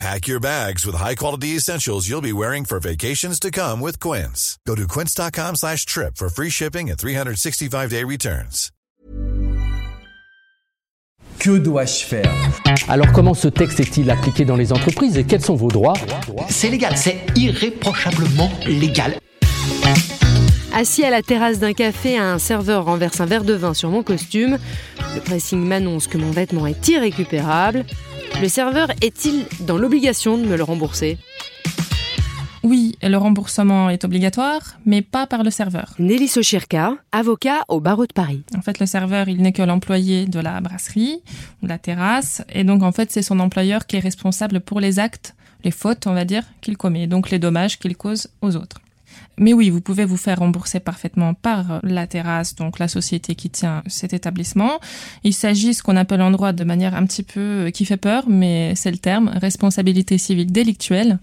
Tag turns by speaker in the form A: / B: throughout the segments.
A: Pack your bags with high-quality essentials you'll be wearing for vacations to come with Quince. Go to quince.com slash trip for free shipping and 365-day returns.
B: Que dois-je faire?
C: Alors comment ce texte est-il appliqué dans les entreprises et quels sont vos droits?
D: C'est légal, c'est irréprochablement légal.
E: Assis à la terrasse d'un café, un serveur renverse un verre de vin sur mon costume. Le pressing m'annonce que mon vêtement est irrécupérable. Le serveur est-il dans l'obligation de me le rembourser
F: Oui, le remboursement est obligatoire, mais pas par le serveur.
E: Nelly Sochirka, avocat au barreau de Paris.
F: En fait, le serveur, il n'est que l'employé de la brasserie ou de la terrasse, et donc en fait, c'est son employeur qui est responsable pour les actes, les fautes, on va dire, qu'il commet, donc les dommages qu'il cause aux autres. Mais oui, vous pouvez vous faire rembourser parfaitement par la terrasse, donc la société qui tient cet établissement. Il s'agit ce qu'on appelle en droit de manière un petit peu euh, qui fait peur, mais c'est le terme, responsabilité civile délictuelle.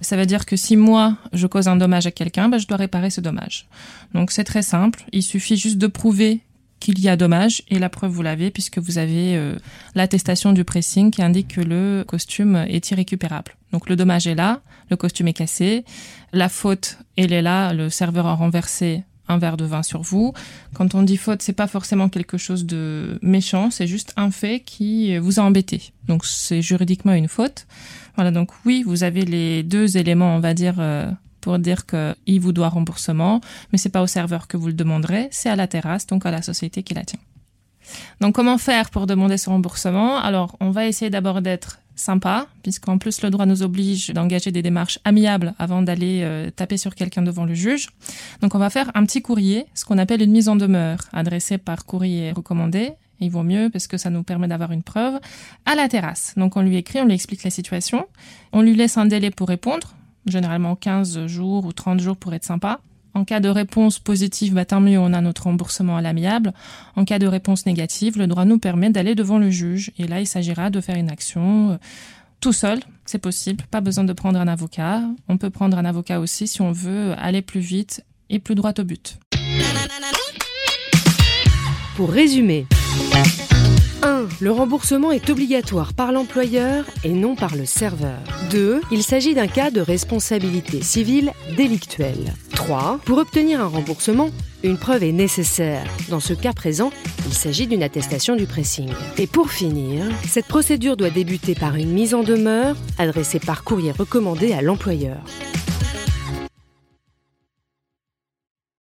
F: Ça veut dire que si moi, je cause un dommage à quelqu'un, ben, je dois réparer ce dommage. Donc c'est très simple, il suffit juste de prouver qu'il y a dommage et la preuve vous l'avez puisque vous avez euh, l'attestation du pressing qui indique que le costume est irrécupérable. Donc le dommage est là, le costume est cassé, la faute elle est là, le serveur a renversé un verre de vin sur vous. Quand on dit faute, c'est pas forcément quelque chose de méchant, c'est juste un fait qui vous a embêté. Donc c'est juridiquement une faute. Voilà, donc oui, vous avez les deux éléments, on va dire, euh, pour dire qu'il vous doit remboursement, mais c'est pas au serveur que vous le demanderez, c'est à la terrasse, donc à la société qui la tient. Donc comment faire pour demander ce remboursement? Alors on va essayer d'abord d'être sympa, puisqu'en plus le droit nous oblige d'engager des démarches amiables avant d'aller euh, taper sur quelqu'un devant le juge. Donc on va faire un petit courrier, ce qu'on appelle une mise en demeure, adressée par courrier recommandé. Il vaut mieux parce que ça nous permet d'avoir une preuve à la terrasse. Donc on lui écrit, on lui explique la situation, on lui laisse un délai pour répondre, généralement 15 jours ou 30 jours pour être sympa. En cas de réponse positive, bah, tant mieux, on a notre remboursement à l'amiable. En cas de réponse négative, le droit nous permet d'aller devant le juge. Et là, il s'agira de faire une action euh, tout seul, c'est possible. Pas besoin de prendre un avocat. On peut prendre un avocat aussi si on veut aller plus vite et plus droit au but.
E: Pour résumer, 1. Le remboursement est obligatoire par l'employeur et non par le serveur. 2. Il s'agit d'un cas de responsabilité civile délictuelle. 3. Pour obtenir un remboursement, une preuve est nécessaire. Dans ce cas présent, il s'agit d'une attestation du pressing. Et pour finir, cette procédure doit débuter par une mise en demeure adressée par courrier recommandé à l'employeur.